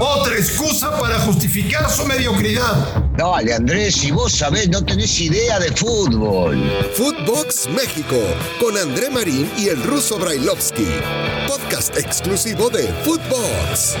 Otra excusa para justificar su mediocridad. Dale, Andrés, si vos sabés, no tenés idea de fútbol. Footbox México, con André Marín y el ruso Brailovsky. Podcast exclusivo de Footbox.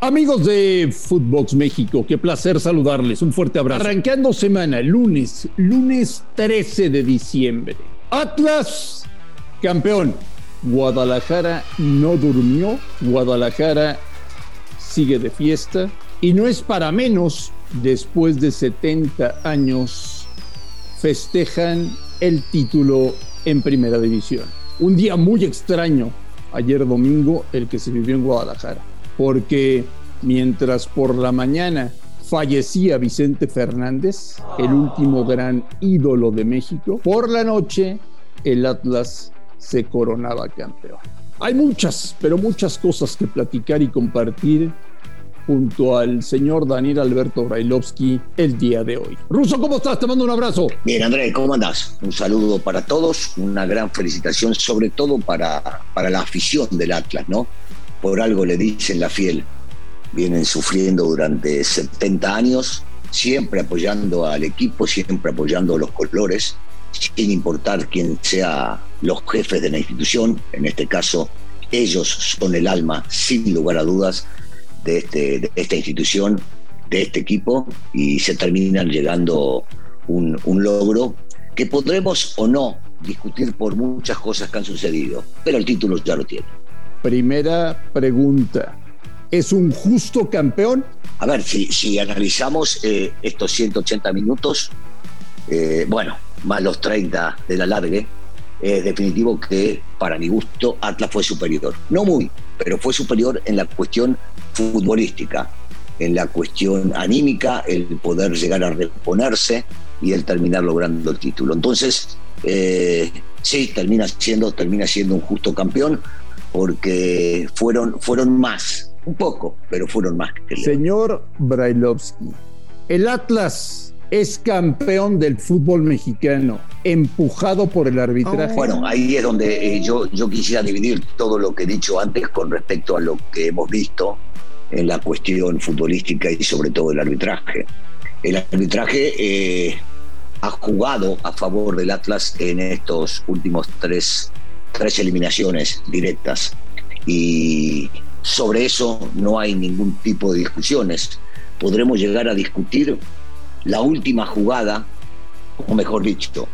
Amigos de Footbox México, qué placer saludarles. Un fuerte abrazo. Arrancando semana, lunes, lunes 13 de diciembre. Atlas, campeón. Guadalajara no durmió, Guadalajara sigue de fiesta y no es para menos, después de 70 años festejan el título en primera división. Un día muy extraño ayer domingo el que se vivió en Guadalajara, porque mientras por la mañana fallecía Vicente Fernández, el último gran ídolo de México, por la noche el Atlas se coronaba campeón. Hay muchas, pero muchas cosas que platicar y compartir junto al señor Daniel Alberto Brailovsky el día de hoy. Ruso, ¿cómo estás? Te mando un abrazo. Bien, Andrés, ¿cómo andás? Un saludo para todos, una gran felicitación, sobre todo para, para la afición del Atlas, ¿no? Por algo le dicen la fiel. Vienen sufriendo durante 70 años, siempre apoyando al equipo, siempre apoyando los colores sin importar quién sea los jefes de la institución, en este caso ellos son el alma, sin lugar a dudas, de, este, de esta institución, de este equipo, y se terminan llegando un, un logro que podremos o no discutir por muchas cosas que han sucedido, pero el título ya lo tiene. Primera pregunta. ¿Es un justo campeón? A ver, si, si analizamos eh, estos 180 minutos, eh, bueno, más los 30 de la largue, es definitivo que para mi gusto Atlas fue superior. No muy, pero fue superior en la cuestión futbolística, en la cuestión anímica, el poder llegar a reponerse y el terminar logrando el título. Entonces, eh, sí, termina siendo, termina siendo un justo campeón porque fueron, fueron más, un poco, pero fueron más. Señor Brailovsky, el Atlas es campeón del fútbol mexicano, empujado por el arbitraje. Bueno, ahí es donde eh, yo, yo quisiera dividir todo lo que he dicho antes con respecto a lo que hemos visto en la cuestión futbolística y sobre todo el arbitraje. El arbitraje eh, ha jugado a favor del Atlas en estos últimos tres, tres eliminaciones directas y sobre eso no hay ningún tipo de discusiones. Podremos llegar a discutir la última jugada, o mejor dicho,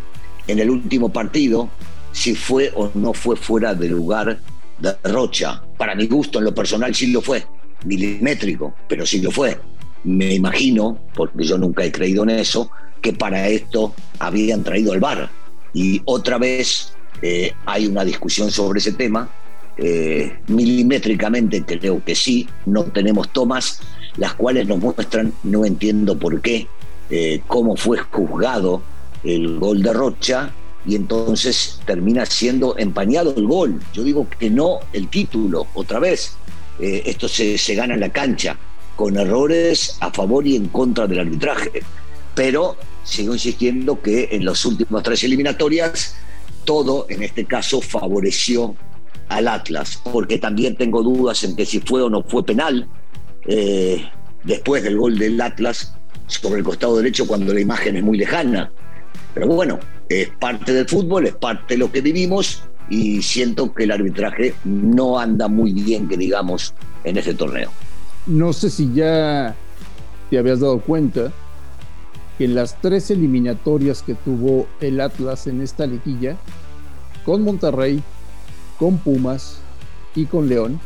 en el último partido, si fue o no fue fuera de lugar de Rocha. Para mi gusto, en lo personal, sí lo fue, milimétrico, pero sí lo fue. Me imagino, porque yo nunca he creído en eso, que para esto habían traído al VAR. Y otra vez eh, hay una discusión sobre ese tema. Eh, milimétricamente creo que sí, no tenemos tomas, las cuales nos muestran, no entiendo por qué, eh, cómo fue juzgado el gol de Rocha y entonces termina siendo empañado el gol. Yo digo que no el título, otra vez. Eh, esto se, se gana en la cancha, con errores a favor y en contra del arbitraje. Pero sigo insistiendo que en las últimas tres eliminatorias todo, en este caso, favoreció al Atlas, porque también tengo dudas en que si fue o no fue penal. Eh, después del gol del Atlas, sobre el costado derecho cuando la imagen es muy lejana. Pero bueno, es parte del fútbol, es parte de lo que vivimos y siento que el arbitraje no anda muy bien, que digamos, en este torneo. No sé si ya te habías dado cuenta que en las tres eliminatorias que tuvo el Atlas en esta liguilla, con Monterrey, con Pumas y con León,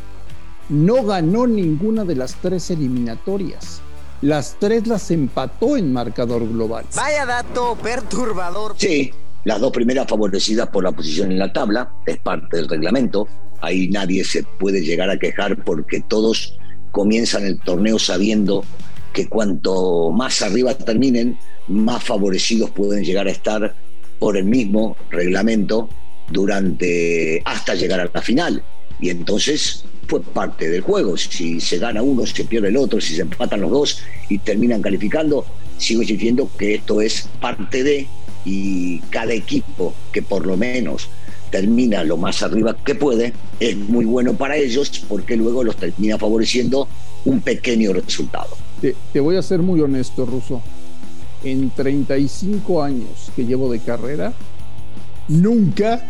no ganó ninguna de las tres eliminatorias. Las tres las empató en marcador global. Vaya dato perturbador. Sí, las dos primeras favorecidas por la posición en la tabla, es parte del reglamento. Ahí nadie se puede llegar a quejar porque todos comienzan el torneo sabiendo que cuanto más arriba terminen, más favorecidos pueden llegar a estar por el mismo reglamento durante hasta llegar a la final. Y entonces fue parte del juego. Si se gana uno, se pierde el otro, si se empatan los dos y terminan calificando, sigo insistiendo que esto es parte de y cada equipo que por lo menos termina lo más arriba que puede, es muy bueno para ellos porque luego los termina favoreciendo un pequeño resultado. Te, te voy a ser muy honesto, Russo. En 35 años que llevo de carrera, nunca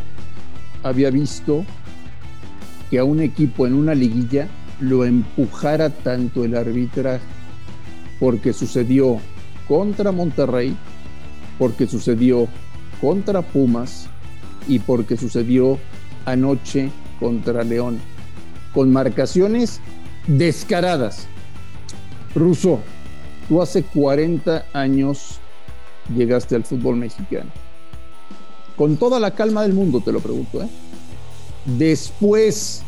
había visto que a un equipo en una liguilla lo empujara tanto el arbitraje, porque sucedió contra Monterrey, porque sucedió contra Pumas y porque sucedió anoche contra León, con marcaciones descaradas. Russo, tú hace 40 años llegaste al fútbol mexicano. Con toda la calma del mundo te lo pregunto, ¿eh? Después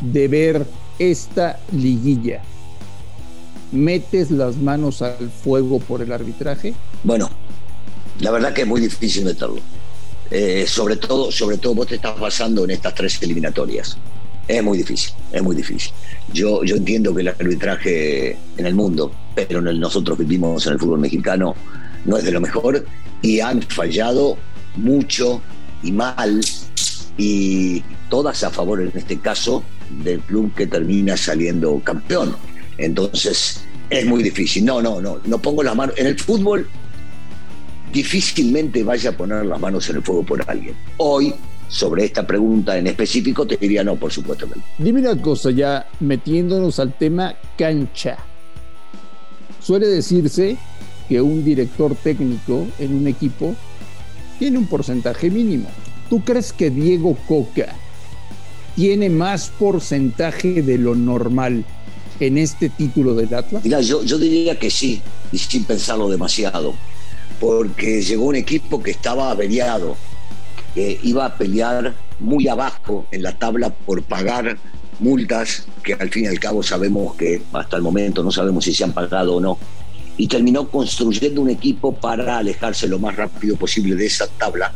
de ver esta liguilla, ¿metes las manos al fuego por el arbitraje? Bueno, la verdad que es muy difícil meterlo. Eh, sobre todo, sobre todo vos te estás basando en estas tres eliminatorias. Es muy difícil, es muy difícil. Yo, yo entiendo que el arbitraje en el mundo, pero nosotros vivimos en el fútbol mexicano, no es de lo mejor y han fallado mucho y mal y todas a favor en este caso del club que termina saliendo campeón. Entonces es muy difícil. No, no, no, no pongo las manos. En el fútbol difícilmente vaya a poner las manos en el fuego por alguien. Hoy, sobre esta pregunta en específico, te diría no, por supuesto. Dime una cosa, ya metiéndonos al tema cancha. Suele decirse que un director técnico en un equipo tiene un porcentaje mínimo. ¿Tú crees que Diego Coca tiene más porcentaje de lo normal en este título del Atlas? Mira, yo, yo diría que sí, y sin pensarlo demasiado porque llegó un equipo que estaba averiado, que iba a pelear muy abajo en la tabla por pagar multas que al fin y al cabo sabemos que hasta el momento no sabemos si se han pagado o no. Y terminó construyendo un equipo para alejarse lo más rápido posible de esa tabla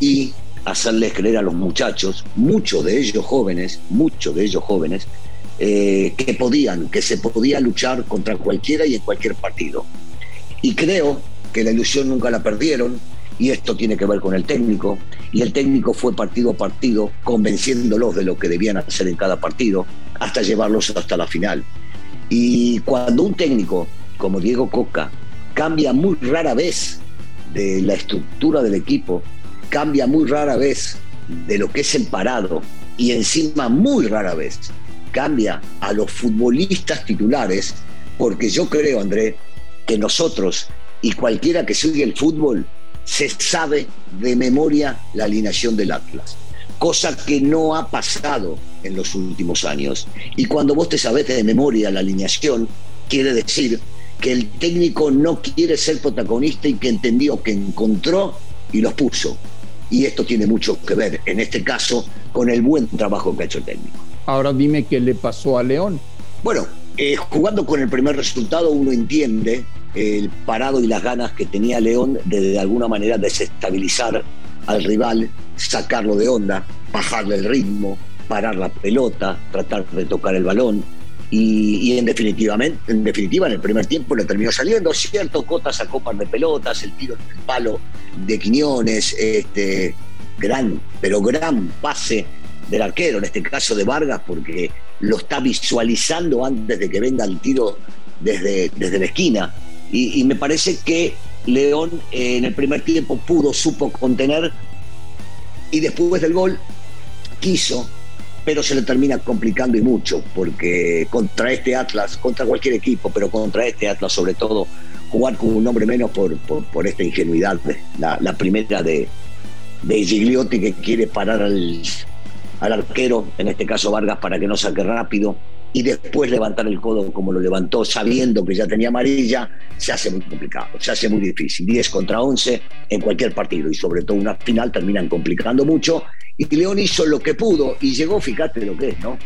y hacerles creer a los muchachos, muchos de ellos jóvenes, muchos de ellos jóvenes, eh, que podían, que se podía luchar contra cualquiera y en cualquier partido. Y creo que la ilusión nunca la perdieron, y esto tiene que ver con el técnico, y el técnico fue partido a partido convenciéndolos de lo que debían hacer en cada partido, hasta llevarlos hasta la final. Y cuando un técnico como Diego Coca cambia muy rara vez de la estructura del equipo, cambia muy rara vez de lo que es el parado, y encima muy rara vez cambia a los futbolistas titulares, porque yo creo, André, que nosotros y cualquiera que sigue el fútbol se sabe de memoria la alineación del Atlas, cosa que no ha pasado en los últimos años. Y cuando vos te sabes de memoria la alineación, quiere decir que el técnico no quiere ser protagonista y que entendió que encontró y los puso. Y esto tiene mucho que ver, en este caso, con el buen trabajo que ha hecho el técnico. Ahora dime qué le pasó a León. Bueno, eh, jugando con el primer resultado uno entiende el parado y las ganas que tenía León de de alguna manera desestabilizar al rival, sacarlo de onda, bajarle el ritmo, parar la pelota, tratar de tocar el balón. Y, en, definitivamente, en definitiva, en el primer tiempo le terminó saliendo. Cierto, Cota sacó par de pelotas, el tiro en palo de Quiñones, este, gran, pero gran pase del arquero, en este caso de Vargas, porque lo está visualizando antes de que venga el tiro desde, desde la esquina. Y, me parece que León eh, en el primer tiempo pudo, supo contener y después del gol quiso, pero se le termina complicando y mucho, porque contra este Atlas, contra cualquier equipo, pero contra este Atlas sobre todo, jugar con un hombre menos por, por, esta ingenuidad, la, la primera de, de Gigliotti que quiere parar al, al arquero, en este caso Vargas, para que no saque rápido, y después levantar el codo como lo levantó, sabiendo que ya tenía amarilla, se hace muy complicado, se hace muy difícil. 10 contra 11 en cualquier partido y sobre todo una final terminan complicando mucho. Y León hizo lo que pudo y llegó, fíjate lo que es, ¿no?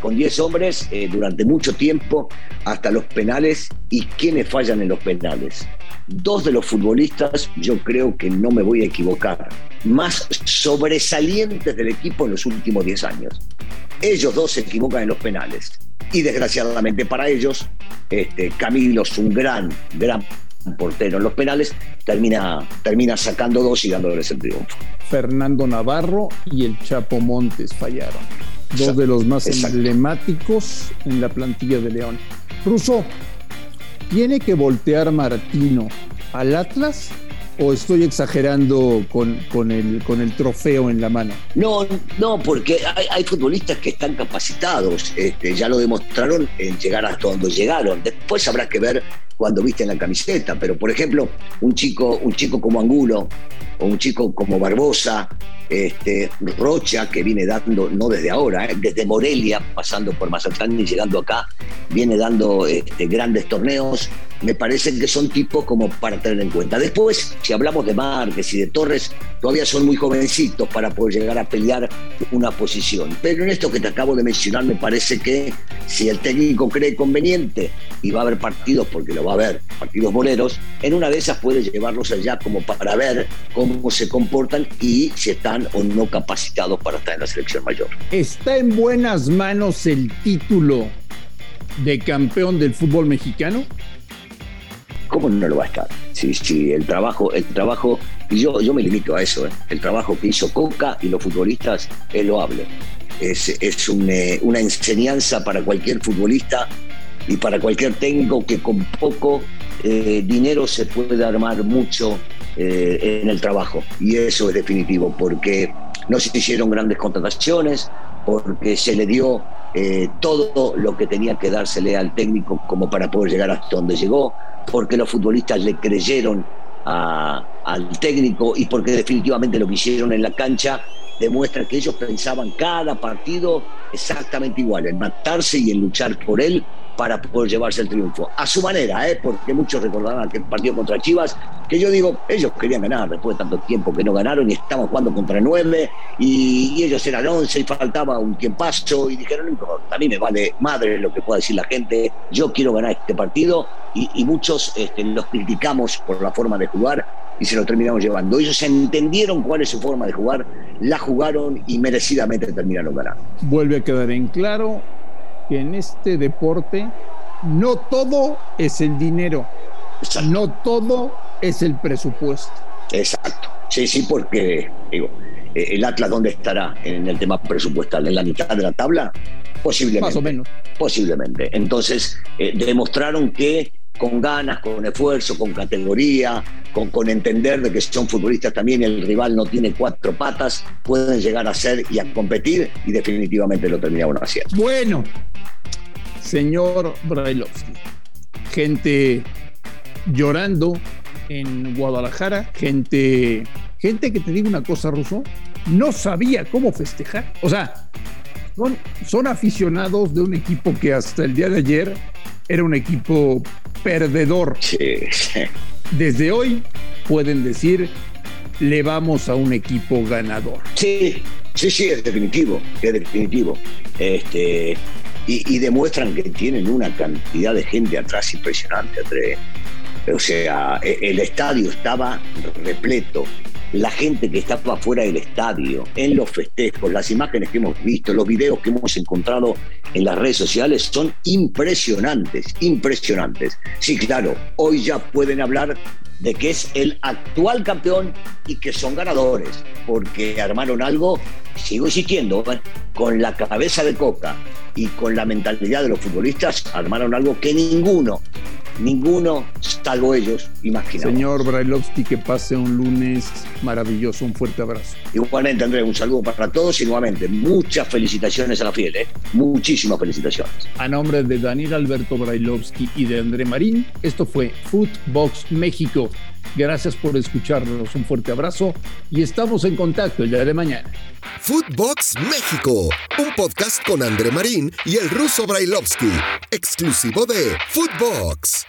Con 10 hombres eh, durante mucho tiempo hasta los penales. ¿Y quiénes fallan en los penales? Dos de los futbolistas, yo creo que no me voy a equivocar, más sobresalientes del equipo en los últimos 10 años. Ellos dos se equivocan en los penales y desgraciadamente para ellos, este, Camilo es un gran, gran portero en los penales, termina, termina sacando dos y dándoles el triunfo. Fernando Navarro y el Chapo Montes fallaron. Dos de los más emblemáticos en la plantilla de León. Russo, ¿tiene que voltear Martino al Atlas o estoy exagerando con, con, el, con el trofeo en la mano? No, no, porque hay, futbolistas que están capacitados, este, ya lo demostraron en llegar hasta donde llegaron. Después habrá que ver cuando visten la camiseta, pero por ejemplo, un chico, un chico como Angulo o un chico como Barbosa, este, Rocha, que viene dando, no desde ahora, eh, desde Morelia, pasando por Mazatlán y llegando acá, viene dando este, grandes torneos, me parece que son tipos como para tener en cuenta. Después, si hablamos de Márquez y de Torres, todavía son muy jovencitos para poder llegar a pelear una posición. Pero en esto que te acabo de mencionar, me parece que si el técnico cree conveniente y va a haber partidos, porque lo va a haber, partidos boleros, en una de esas puede llevarlos allá como para ver cómo se comportan y si están o no capacitados para estar en la selección mayor. ¿Está en buenas manos el título de campeón del fútbol mexicano? ¿Cómo no lo va a estar? Sí, sí, el trabajo, el trabajo, y yo, yo me limito a eso, ¿eh? el trabajo que hizo Coca y los futbolistas es loable. Es, es eh, una enseñanza para cualquier futbolista y para cualquier técnico que con poco eh, dinero se puede armar mucho en el trabajo. Y eso es definitivo, porque no se hicieron grandes contrataciones, porque se le dio todo lo que tenía que dársele al técnico como para poder llegar hasta donde llegó porque los futbolistas le creyeron al técnico y porque definitivamente lo que hicieron en la cancha demuestra que ellos pensaban cada partido exactamente igual, en matarse y en luchar por él para poder llevarse el triunfo. A su manera, ¿eh? porque muchos recordarán aquel partido contra Chivas, que yo digo, ellos querían ganar después de tanto tiempo que no ganaron y estaban jugando contra nueve y, ellos eran once y faltaba un tiempazo y dijeron, a mí me vale madre lo que pueda decir la gente, yo quiero ganar este partido y, muchos este, los criticamos por la forma de jugar y se lo terminamos llevando. Ellos entendieron cuál es su forma de jugar, la jugaron y merecidamente terminaron ganando. Vuelve a quedar en claro que en este deporte no todo es el dinero, no todo es el presupuesto. Exacto. Sí, sí, porque digo, eh, el Atlas dónde estará en el tema presupuestal, en la mitad de la tabla, posiblemente. Más o menos. Posiblemente. Entonces eh, demostraron que con ganas, con esfuerzo, con categoría, con, con entender de que son futbolistas también el rival no tiene cuatro patas, pueden llegar a ser y a competir y definitivamente lo terminaron haciendo. Bueno, señor Brailovsky, gente llorando en Guadalajara, gente, gente que te digo una cosa, Ruso, no sabía cómo festejar. O sea, son, son aficionados de un equipo que hasta el día de ayer era un equipo perdedor. Desde hoy pueden decir, le vamos a un equipo ganador. Sí, sí, sí, es definitivo, es definitivo. Este, y, demuestran que tienen una cantidad de gente atrás impresionante, O sea, e, el estadio estaba repleto la gente que estaba fuera del estadio, en los festejos, las imágenes que hemos visto, los videos que hemos encontrado en las redes sociales son impresionantes, impresionantes. Sí, claro, hoy ya pueden hablar de que es el actual campeón y que son ganadores, porque armaron algo, sigo insistiendo, ¿eh? con la cabeza de Coca y con la mentalidad de los futbolistas, armaron algo que ninguno ninguno, salvo ellos, imaginaba. Señor Brailovsky, que pase un lunes maravilloso. Un fuerte abrazo. Igualmente, Andrés, un saludo para todos y nuevamente muchas felicitaciones a la fiel, ¿eh? muchísimas felicitaciones. A nombre de Daniel Alberto Brailovsky y de André Marín, esto fue Footbox México. Gracias por escucharnos. Un fuerte abrazo y estamos en contacto el día de mañana. Footbox México, un podcast con André Marín y el ruso Brailovsky, exclusivo de Footbox.